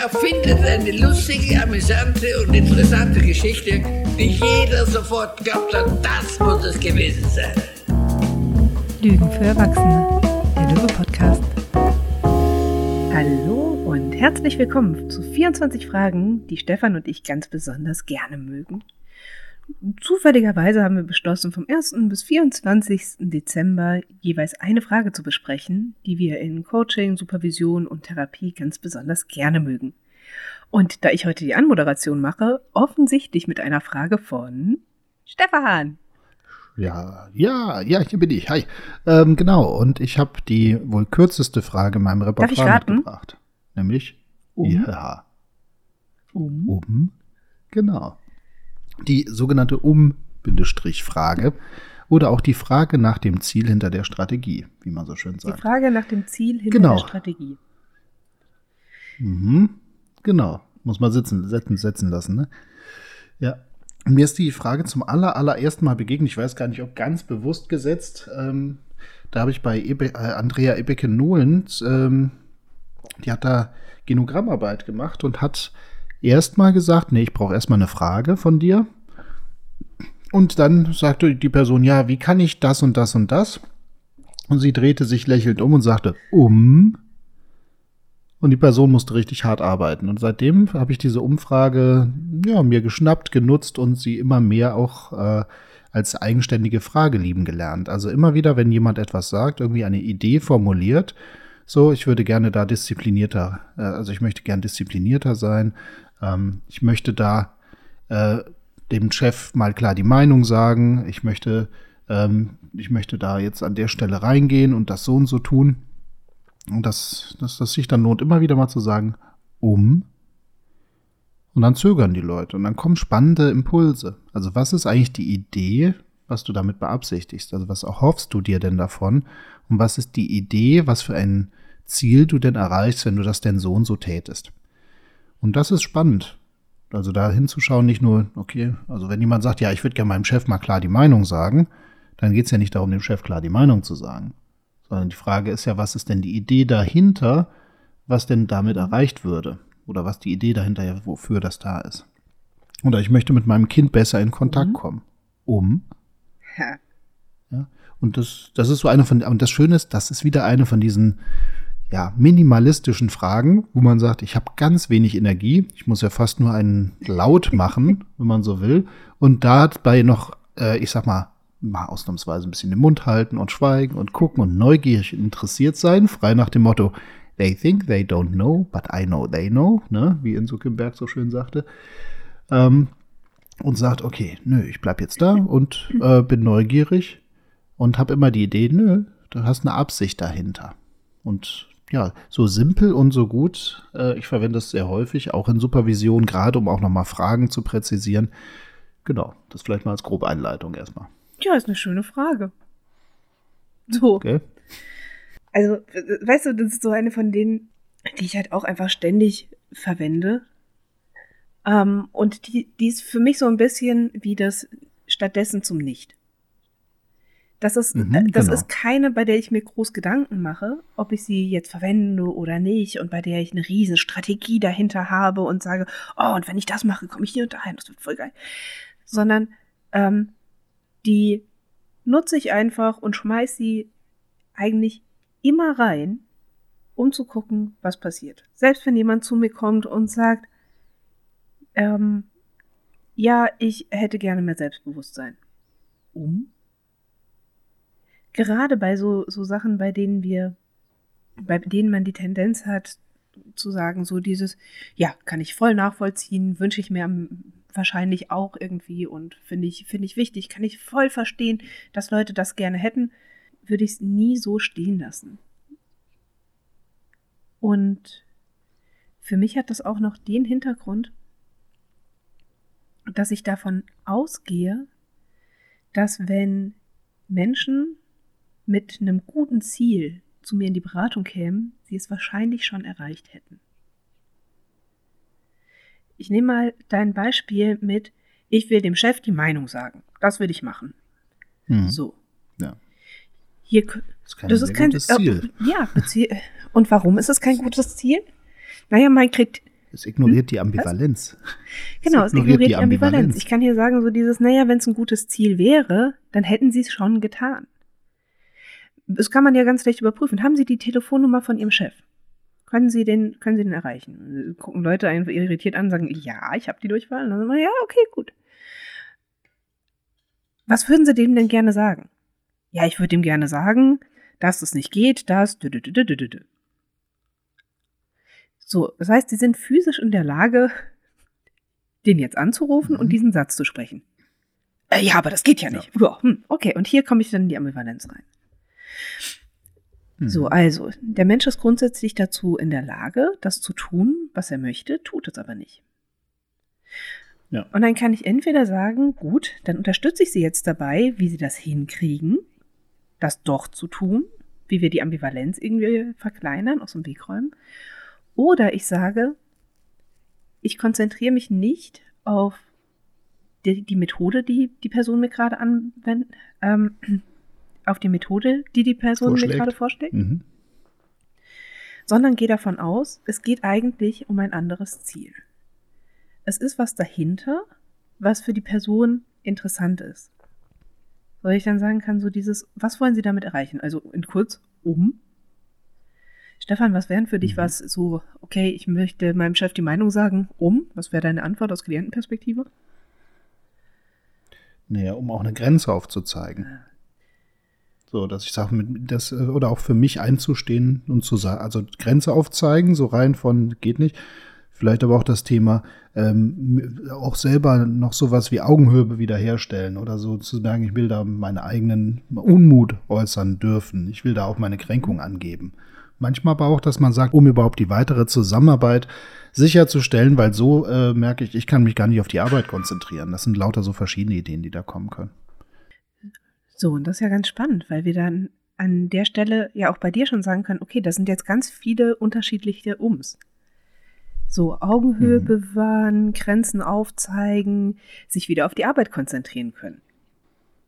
erfindet eine lustige, amüsante und interessante Geschichte, die jeder sofort glaubt hat, das muss es gewesen sein. Lügen für Erwachsene, der Lüge-Podcast. Hallo und herzlich willkommen zu 24 Fragen, die Stefan und ich ganz besonders gerne mögen. Zufälligerweise haben wir beschlossen, vom 1. bis 24. Dezember jeweils eine Frage zu besprechen, die wir in Coaching, Supervision und Therapie ganz besonders gerne mögen. Und da ich heute die Anmoderation mache, offensichtlich mit einer Frage von Stefan. Ja, ja, ja, hier bin ich. Hi. Ähm, genau, und ich habe die wohl kürzeste Frage in meinem Repertoire mitgebracht. Nämlich Um? ja. Um. Um. Genau. Die sogenannte Um-Frage oder auch die Frage nach dem Ziel hinter der Strategie, wie man so schön Die sagt. Frage nach dem Ziel hinter Genau. der Strategie. Mhm. Genau. Muss man sitzen, setzen, setzen lassen, ne? Ja. Mir ist die Frage zum aller, allerersten Mal begegnet. Ich weiß gar nicht, ob ganz bewusst gesetzt. Ähm, da habe ich bei Ebe, äh, Andrea Ebeke-Nohlens, ähm, die hat da Genogrammarbeit gemacht und hat erstmal gesagt, nee, ich brauche erstmal eine Frage von dir. Und dann sagte die Person, ja, wie kann ich das und das und das? Und sie drehte sich lächelnd um und sagte, um. Und die Person musste richtig hart arbeiten. Und seitdem habe ich diese Umfrage ja, mir geschnappt, genutzt und sie immer mehr auch äh, als eigenständige Frage lieben gelernt. Also immer wieder, wenn jemand etwas sagt, irgendwie eine Idee formuliert, so, ich würde gerne da disziplinierter, äh, also ich möchte gern disziplinierter sein. Ähm, ich möchte da äh, dem Chef mal klar die Meinung sagen. Ich möchte, ähm, ich möchte da jetzt an der Stelle reingehen und das so und so tun. Und dass das, das sich dann lohnt, immer wieder mal zu sagen, um. Und dann zögern die Leute und dann kommen spannende Impulse. Also was ist eigentlich die Idee, was du damit beabsichtigst? Also was erhoffst du dir denn davon? Und was ist die Idee, was für ein Ziel du denn erreichst, wenn du das denn so und so tätest? Und das ist spannend. Also da hinzuschauen, nicht nur, okay, also wenn jemand sagt, ja, ich würde gerne meinem Chef mal klar die Meinung sagen, dann geht es ja nicht darum, dem Chef klar die Meinung zu sagen. Sondern die Frage ist ja, was ist denn die Idee dahinter, was denn damit erreicht würde? Oder was die Idee dahinter, ja, wofür das da ist. Oder ich möchte mit meinem Kind besser in Kontakt Mhm. kommen. Um. Ja. Und das, das ist so eine von, und das Schöne ist, das ist wieder eine von diesen ja, minimalistischen Fragen, wo man sagt, ich habe ganz wenig Energie, ich muss ja fast nur einen Laut machen, wenn man so will, und dabei noch, äh, ich sag mal, mal ausnahmsweise ein bisschen den Mund halten und schweigen und gucken und neugierig interessiert sein, frei nach dem Motto, they think they don't know, but I know they know, ne, wie Enzo Kimberg so schön sagte. Ähm, und sagt, okay, nö, ich bleib jetzt da und äh, bin neugierig und habe immer die Idee, nö, du hast eine Absicht dahinter. Und ja, so simpel und so gut. Äh, ich verwende es sehr häufig, auch in Supervision, gerade um auch nochmal Fragen zu präzisieren. Genau, das vielleicht mal als grobe Einleitung erstmal. Ja, ist eine schöne Frage. So. Okay? Also, we- weißt du, das ist so eine von denen, die ich halt auch einfach ständig verwende. Ähm, und die, die ist für mich so ein bisschen wie das stattdessen zum Nicht. Das ist, Mhm, äh, das genau. ist keine, bei der ich mir groß Gedanken mache, ob ich sie jetzt verwende oder nicht und bei der ich eine riesen Strategie dahinter habe und sage, oh, und wenn ich das mache, komme ich hier und dahin, das wird voll geil. Sondern ähm, die nutze ich einfach und schmeiß sie eigentlich immer rein, um zu gucken, was passiert. Selbst wenn jemand zu mir kommt und sagt, ähm, ja, ich hätte gerne mehr Selbstbewusstsein. Um? Gerade bei so, so Sachen, bei denen wir, bei denen man die Tendenz hat, zu sagen, so dieses, ja, kann ich voll nachvollziehen, wünsche ich mir wahrscheinlich auch irgendwie und finde ich, finde ich wichtig, kann ich voll verstehen, dass Leute das gerne hätten, würde ich es nie so stehen lassen. Und für mich hat das auch noch den Hintergrund, dass ich davon ausgehe, dass wenn Menschen mit einem guten Ziel zu mir in die Beratung kämen, sie es wahrscheinlich schon erreicht hätten. Ich nehme mal dein Beispiel mit, ich will dem Chef die Meinung sagen. Das würde ich machen. Mhm. So. Ja. Hier, Das ist kein das ist kein gutes äh, Ziel. Ja, und warum ist es kein gutes Ziel? Naja, mein, Krit Es ignoriert die Ambivalenz. Genau, es ignoriert die Ambivalenz. Ich kann hier sagen, so dieses, naja, wenn es ein gutes Ziel wäre, dann hätten sie es schon getan. Das kann man ja ganz leicht überprüfen. Haben Sie die Telefonnummer von Ihrem Chef? Können Sie den, können Sie den erreichen? Gucken Leute einfach irritiert an, sagen, ja, ich habe die Durchwahl. Und dann sagen wir, ja, okay, gut. Was würden Sie dem denn gerne sagen? Ja, ich würde ihm gerne sagen, dass es nicht geht, dass. So, das heißt, Sie sind physisch in der Lage, den jetzt anzurufen mhm. und diesen Satz zu sprechen. Äh, ja, aber das geht ja nicht. Ja. Hm, okay, und hier komme ich dann in die Ambivalenz rein. So, mhm. also, der Mensch ist grundsätzlich dazu in der Lage, das zu tun, was er möchte, tut es aber nicht. Ja. Und dann kann ich entweder sagen, gut, dann unterstütze ich sie jetzt dabei, wie sie das hinkriegen, das doch zu tun, wie wir die Ambivalenz irgendwie verkleinern, aus dem Weg räumen. Oder ich sage, ich konzentriere mich nicht auf die, die Methode, die die Person mir gerade anwendet, ähm, auf die Methode, die die Person Vorschlägt. mir gerade vorschlägt, mhm. sondern gehe davon aus, es geht eigentlich um ein anderes Ziel. Es ist was dahinter, was für die Person interessant ist. Soll ich dann sagen kann, so dieses, was wollen Sie damit erreichen? Also in kurz, um. Stefan, was wären für dich mhm. was so, okay, ich möchte meinem Chef die Meinung sagen, um? Was wäre deine Antwort aus Klientenperspektive? Naja, um auch eine Grenze aufzuzeigen. So, dass ich sage, das, oder auch für mich einzustehen und zu sagen, also Grenze aufzeigen, so rein von geht nicht. Vielleicht aber auch das Thema, ähm, auch selber noch sowas wie Augenhöhe wiederherstellen oder so zu sagen, ich will da meinen eigenen Unmut äußern dürfen. Ich will da auch meine Kränkung angeben. Manchmal aber auch, dass man sagt, um überhaupt die weitere Zusammenarbeit sicherzustellen, weil so äh, merke ich, ich kann mich gar nicht auf die Arbeit konzentrieren. Das sind lauter so verschiedene Ideen, die da kommen können. So, und das ist ja ganz spannend, weil wir dann an der Stelle ja auch bei dir schon sagen können, okay, das sind jetzt ganz viele unterschiedliche Ums. So, Augenhöhe mhm. bewahren, Grenzen aufzeigen, sich wieder auf die Arbeit konzentrieren können.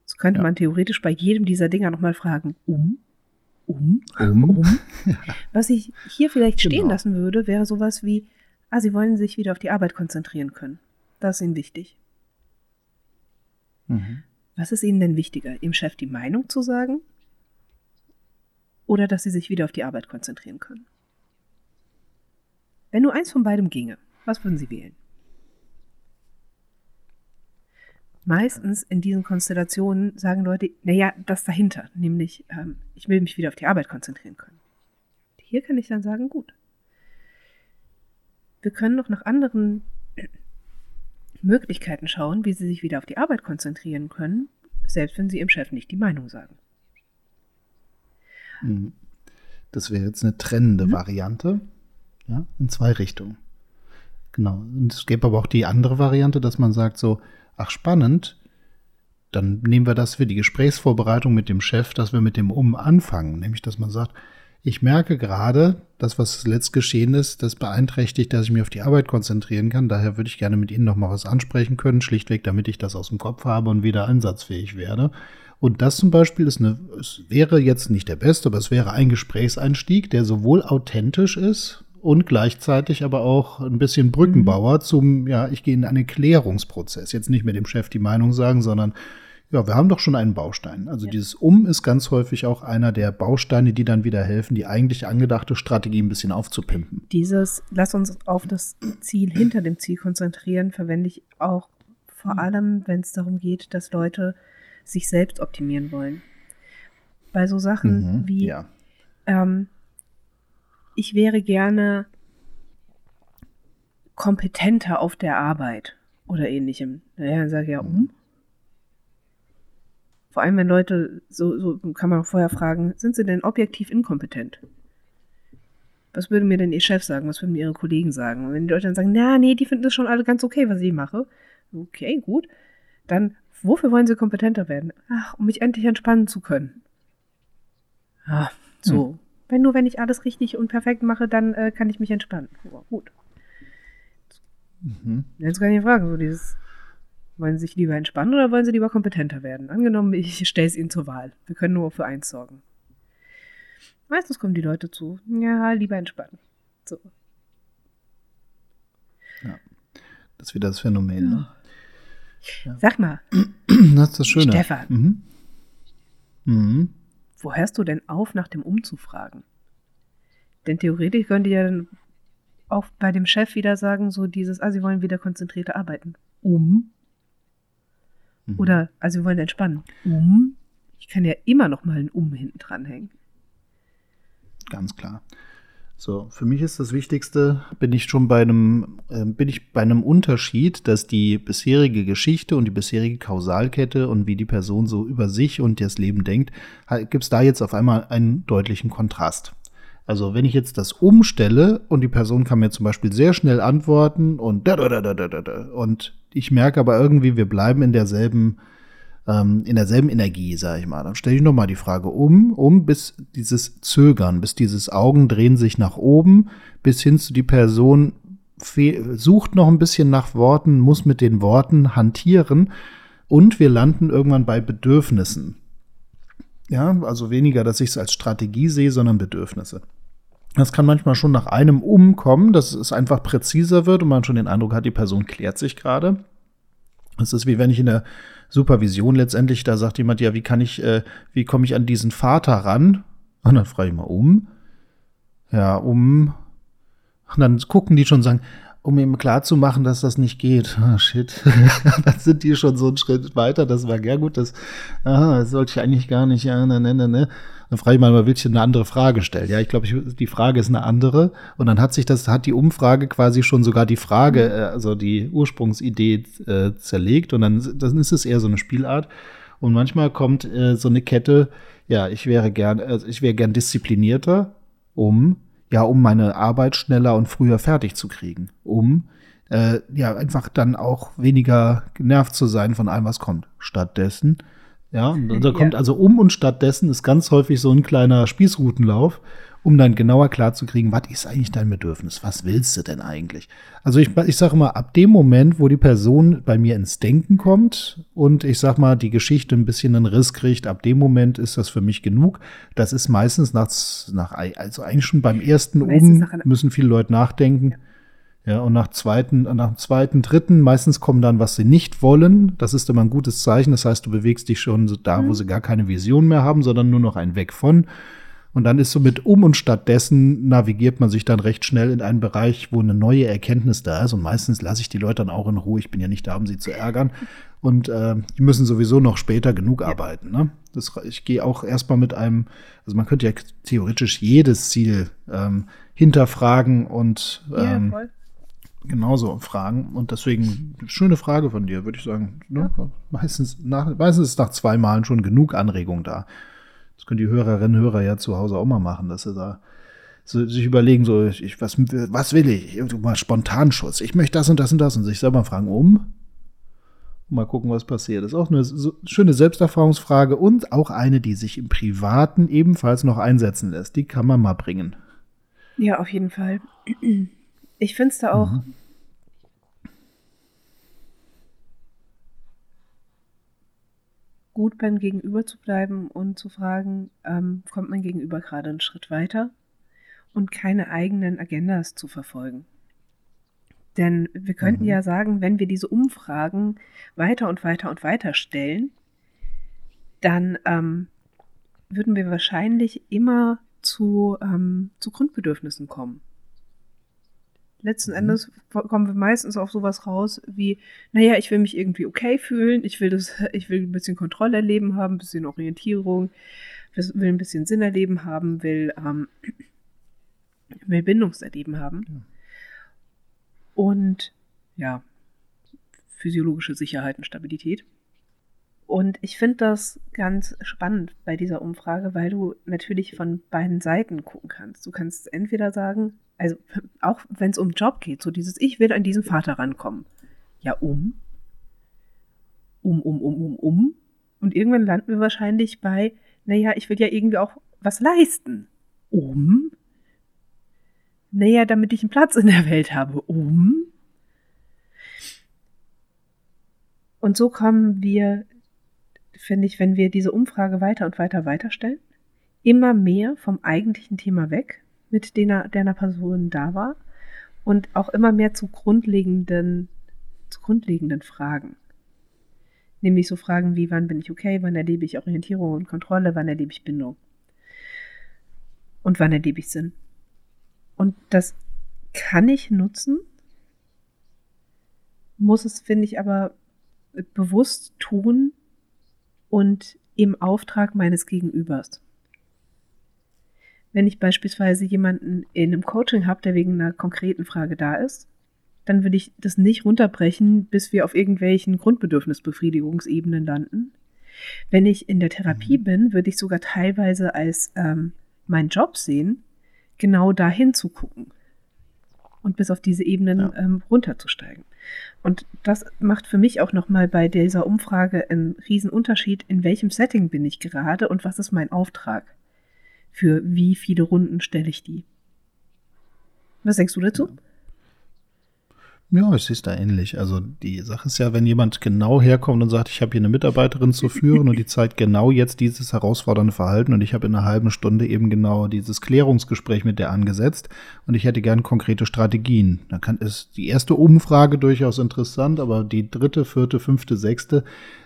So könnte ja. man theoretisch bei jedem dieser Dinger nochmal fragen, um, um, um, um. Was ich hier vielleicht stehen genau. lassen würde, wäre sowas wie, ah, sie wollen sich wieder auf die Arbeit konzentrieren können. Das ist ihnen wichtig. Mhm. Was ist Ihnen denn wichtiger, Ihrem Chef die Meinung zu sagen oder dass Sie sich wieder auf die Arbeit konzentrieren können? Wenn nur eins von beidem ginge, was würden Sie wählen? Meistens in diesen Konstellationen sagen Leute, naja, das dahinter, nämlich ähm, ich will mich wieder auf die Arbeit konzentrieren können. Hier kann ich dann sagen, gut. Wir können noch nach anderen Möglichkeiten schauen, wie sie sich wieder auf die Arbeit konzentrieren können, selbst wenn sie ihrem Chef nicht die Meinung sagen. Mhm. Das wäre jetzt eine trennende mhm. Variante, ja, in zwei Richtungen. Genau. Und es gäbe aber auch die andere Variante, dass man sagt so, ach spannend, dann nehmen wir das für die Gesprächsvorbereitung mit dem Chef, dass wir mit dem Um anfangen, nämlich dass man sagt, ich merke gerade, das, was letzt geschehen ist, das beeinträchtigt, dass ich mich auf die Arbeit konzentrieren kann. Daher würde ich gerne mit Ihnen noch mal was ansprechen können, schlichtweg, damit ich das aus dem Kopf habe und wieder einsatzfähig werde. Und das zum Beispiel ist eine, es wäre jetzt nicht der beste, aber es wäre ein Gesprächseinstieg, der sowohl authentisch ist und gleichzeitig aber auch ein bisschen Brückenbauer zum, ja, ich gehe in einen Klärungsprozess. Jetzt nicht mit dem Chef die Meinung sagen, sondern ja, wir haben doch schon einen Baustein. Also ja. dieses Um ist ganz häufig auch einer der Bausteine, die dann wieder helfen, die eigentlich angedachte Strategie ein bisschen aufzupimpen. Dieses, lass uns auf das Ziel hinter dem Ziel konzentrieren, verwende ich auch vor mhm. allem, wenn es darum geht, dass Leute sich selbst optimieren wollen. Bei so Sachen mhm, wie, ja. ähm, ich wäre gerne kompetenter auf der Arbeit oder ähnlichem. Naja, dann sage ich ja, um. Mhm. Vor allem, wenn Leute, so, so kann man auch vorher fragen, sind sie denn objektiv inkompetent? Was würde mir denn ihr Chef sagen? Was würden mir ihre Kollegen sagen? Und wenn die Leute dann sagen, na, nee, die finden das schon alle ganz okay, was ich mache. Okay, gut. Dann, wofür wollen sie kompetenter werden? Ach, um mich endlich entspannen zu können. Ah, so. Hm. Wenn nur, wenn ich alles richtig und perfekt mache, dann äh, kann ich mich entspannen. Oh, gut. Mhm. Jetzt kann ich fragen, so dieses, wollen Sie sich lieber entspannen oder wollen Sie lieber kompetenter werden? Angenommen, ich stelle es Ihnen zur Wahl. Wir können nur für eins sorgen. Meistens kommen die Leute zu, ja, lieber entspannen. So. Ja. Das ist wieder das Phänomen. Ne? Sag mal, Das ist das Schöne. Stefan. Mhm. Mhm. wo hörst du denn auf, nach dem Um zu fragen? Denn theoretisch könnte ja dann auch bei dem Chef wieder sagen, so dieses, ah, sie wollen wieder konzentrierter arbeiten. Um. Mhm. Oder, also sie wollen entspannen. Um. Ich kann ja immer noch mal ein Um hinten dranhängen. Ganz klar. So, für mich ist das Wichtigste, bin ich schon bei einem, äh, bin ich bei einem Unterschied, dass die bisherige Geschichte und die bisherige Kausalkette und wie die Person so über sich und das Leben denkt, gibt es da jetzt auf einmal einen deutlichen Kontrast. Also wenn ich jetzt das umstelle und die Person kann mir zum Beispiel sehr schnell antworten und da, da, da, da, da, da, und ich merke aber irgendwie, wir bleiben in derselben ähm, in derselben Energie, sage ich mal. Dann stelle ich nochmal die Frage um, um bis dieses Zögern, bis dieses Augen drehen sich nach oben, bis hin zu die Person sucht noch ein bisschen nach Worten, muss mit den Worten hantieren und wir landen irgendwann bei Bedürfnissen. Ja, also weniger, dass ich es als Strategie sehe, sondern Bedürfnisse. Das kann manchmal schon nach einem umkommen, dass es einfach präziser wird und man schon den Eindruck hat, die Person klärt sich gerade. Es ist wie wenn ich in der Supervision letztendlich, da sagt jemand, ja, wie kann ich, äh, wie komme ich an diesen Vater ran? Und dann frage ich mal um. Ja, um. Und dann gucken die schon und sagen, um ihm klarzumachen, dass das nicht geht. Ah, shit. dann sind die schon so einen Schritt weiter. Das war ja gut, das, aha, das sollte ich eigentlich gar nicht, ja, ne, ne, ne, ne. Dann frage ich mal, willst du eine andere Frage stellen? Ja, ich glaube, ich, die Frage ist eine andere. Und dann hat sich das, hat die Umfrage quasi schon sogar die Frage, äh, also die Ursprungsidee äh, zerlegt. Und dann, dann ist es eher so eine Spielart. Und manchmal kommt äh, so eine Kette, ja, ich wäre gern, also ich wäre gern disziplinierter, um, ja, um meine Arbeit schneller und früher fertig zu kriegen. Um, äh, ja, einfach dann auch weniger genervt zu sein von allem, was kommt. Stattdessen, ja, und da kommt also um und stattdessen ist ganz häufig so ein kleiner Spießrutenlauf, um dann genauer klarzukriegen, was ist eigentlich dein Bedürfnis? Was willst du denn eigentlich? Also ich, ich sage mal, ab dem Moment, wo die Person bei mir ins Denken kommt und ich sag mal, die Geschichte ein bisschen einen Riss kriegt, ab dem Moment ist das für mich genug. Das ist meistens nach, nach also eigentlich schon beim ersten Um müssen viele Leute nachdenken. Ja, und nach zweiten, nach dem zweiten, dritten, meistens kommen dann, was sie nicht wollen. Das ist immer ein gutes Zeichen. Das heißt, du bewegst dich schon so da, wo sie gar keine Vision mehr haben, sondern nur noch ein Weg von. Und dann ist so mit um und stattdessen navigiert man sich dann recht schnell in einen Bereich, wo eine neue Erkenntnis da ist. Und meistens lasse ich die Leute dann auch in Ruhe. Ich bin ja nicht da, um sie zu ärgern. Und äh, die müssen sowieso noch später genug arbeiten. Ne? Das, ich gehe auch erstmal mit einem, also man könnte ja theoretisch jedes Ziel ähm, hinterfragen und ähm, voll. Genauso fragen. Und deswegen, schöne Frage von dir, würde ich sagen. Ne? Meistens, nach, meistens ist nach zwei Malen schon genug Anregung da. Das können die Hörerinnen und Hörer ja zu Hause auch mal machen, dass sie da so, sich überlegen, so, ich, was, was will ich? Irgendwo Mal Spontanschuss. Ich möchte das und das und das und sich selber fragen, um. Mal gucken, was passiert. Das ist auch eine so, schöne Selbsterfahrungsfrage und auch eine, die sich im Privaten ebenfalls noch einsetzen lässt. Die kann man mal bringen. Ja, auf jeden Fall. Ich finde es da auch. gut beim Gegenüber zu bleiben und zu fragen, ähm, kommt mein Gegenüber gerade einen Schritt weiter und keine eigenen Agendas zu verfolgen. Denn wir könnten Mhm. ja sagen, wenn wir diese Umfragen weiter und weiter und weiter stellen, dann ähm, würden wir wahrscheinlich immer zu, ähm, zu Grundbedürfnissen kommen. Letzten Mhm. Endes kommen wir meistens auf sowas raus wie, naja, ich will mich irgendwie okay fühlen, ich will das, ich will ein bisschen Kontrolle erleben haben, ein bisschen Orientierung, will ein bisschen Sinn erleben haben, will, ähm, will Bindungserleben haben. Und ja, physiologische Sicherheit und Stabilität. Und ich finde das ganz spannend bei dieser Umfrage, weil du natürlich von beiden Seiten gucken kannst. Du kannst entweder sagen, also auch wenn es um Job geht, so dieses Ich will an diesen Vater rankommen. Ja, um. Um, um, um, um, um. Und irgendwann landen wir wahrscheinlich bei, naja, ich will ja irgendwie auch was leisten. Um. Naja, damit ich einen Platz in der Welt habe. Um. Und so kommen wir, finde ich, wenn wir diese Umfrage weiter und weiter weiterstellen, immer mehr vom eigentlichen Thema weg, mit der einer Person da war, Und auch immer mehr zu grundlegenden, zu grundlegenden Fragen. Nämlich so Fragen wie, wann bin ich okay, wann erlebe ich Orientierung und Kontrolle, wann erlebe ich Bindung. Und wann erlebe ich Sinn. Und das kann ich nutzen, muss es, finde ich, aber bewusst tun und im Auftrag meines Gegenübers. Wenn ich beispielsweise jemanden in einem Coaching habe, der wegen einer konkreten Frage da ist, dann würde ich das nicht runterbrechen, bis wir auf irgendwelchen Grundbedürfnisbefriedigungsebenen landen. Wenn ich in der Therapie mhm. bin, würde ich sogar teilweise als ähm, meinen Job sehen, genau dahin zu gucken und bis auf diese Ebenen ja. ähm, runterzusteigen. Und das macht für mich auch nochmal bei dieser Umfrage einen riesen Unterschied, in welchem Setting bin ich gerade und was ist mein Auftrag. Für wie viele Runden stelle ich die? Was denkst du dazu? Ja. Es ist da ähnlich. Also die Sache ist ja, wenn jemand genau herkommt und sagt, ich habe hier eine Mitarbeiterin zu führen und die zeigt genau jetzt dieses herausfordernde Verhalten und ich habe in einer halben Stunde eben genau dieses Klärungsgespräch mit der angesetzt und ich hätte gern konkrete Strategien. Dann kann ist die erste Umfrage durchaus interessant, aber die dritte, vierte, fünfte, sechste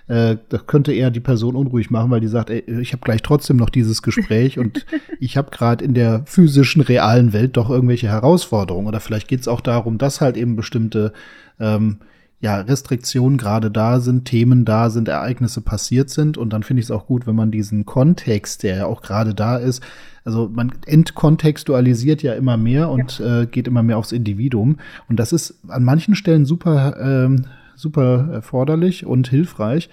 äh, das könnte eher die Person unruhig machen, weil die sagt, ey, ich habe gleich trotzdem noch dieses Gespräch und ich habe gerade in der physischen, realen Welt doch irgendwelche Herausforderungen. Oder vielleicht geht es auch darum, dass halt eben bestimmte ähm, ja, Restriktionen gerade da sind, Themen da sind, Ereignisse passiert sind. Und dann finde ich es auch gut, wenn man diesen Kontext, der ja auch gerade da ist, also man entkontextualisiert ja immer mehr und ja. äh, geht immer mehr aufs Individuum. Und das ist an manchen Stellen super ähm, super erforderlich und hilfreich.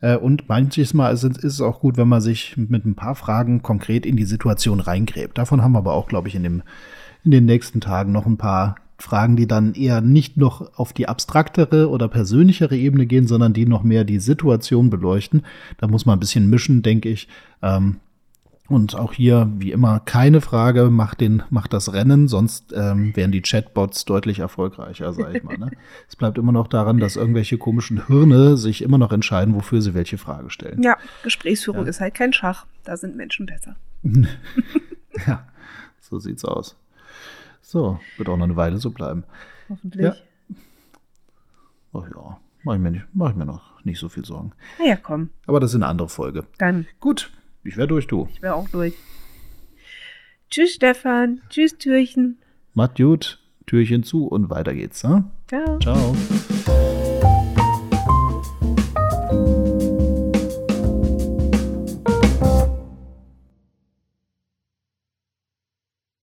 Äh, und manches Mal ist, es auch gut, wenn man sich mit ein paar Fragen konkret in die Situation reingräbt. Davon haben wir aber auch, glaube ich, in, dem, in den nächsten Tagen noch ein paar Fragen, die dann eher nicht noch auf die abstraktere oder persönlichere Ebene gehen, sondern die noch mehr die Situation beleuchten. Da muss man ein bisschen mischen, denke ich. Ähm, und auch hier, wie immer, keine Frage, macht, den, macht das Rennen, sonst ähm, wären die Chatbots deutlich erfolgreicher, sage ich mal. Ne? es bleibt immer noch daran, dass irgendwelche komischen Hirne sich immer noch entscheiden, wofür sie welche Frage stellen. Ja, Gesprächsführung ja. ist halt kein Schach. Da sind Menschen besser. ja, so sieht's aus. So, wird auch noch eine Weile so bleiben. Hoffentlich. Ja. Ach ja, mach ich, mir nicht, mach ich mir noch nicht so viel Sorgen. Na ja, komm. Aber das ist eine andere Folge. Dann. Gut. Ich wäre durch, du. Ich wäre auch durch. Tschüss, Stefan. Tschüss, Türchen. Macht gut. Türchen zu und weiter geht's. Ne? Ciao. Ciao.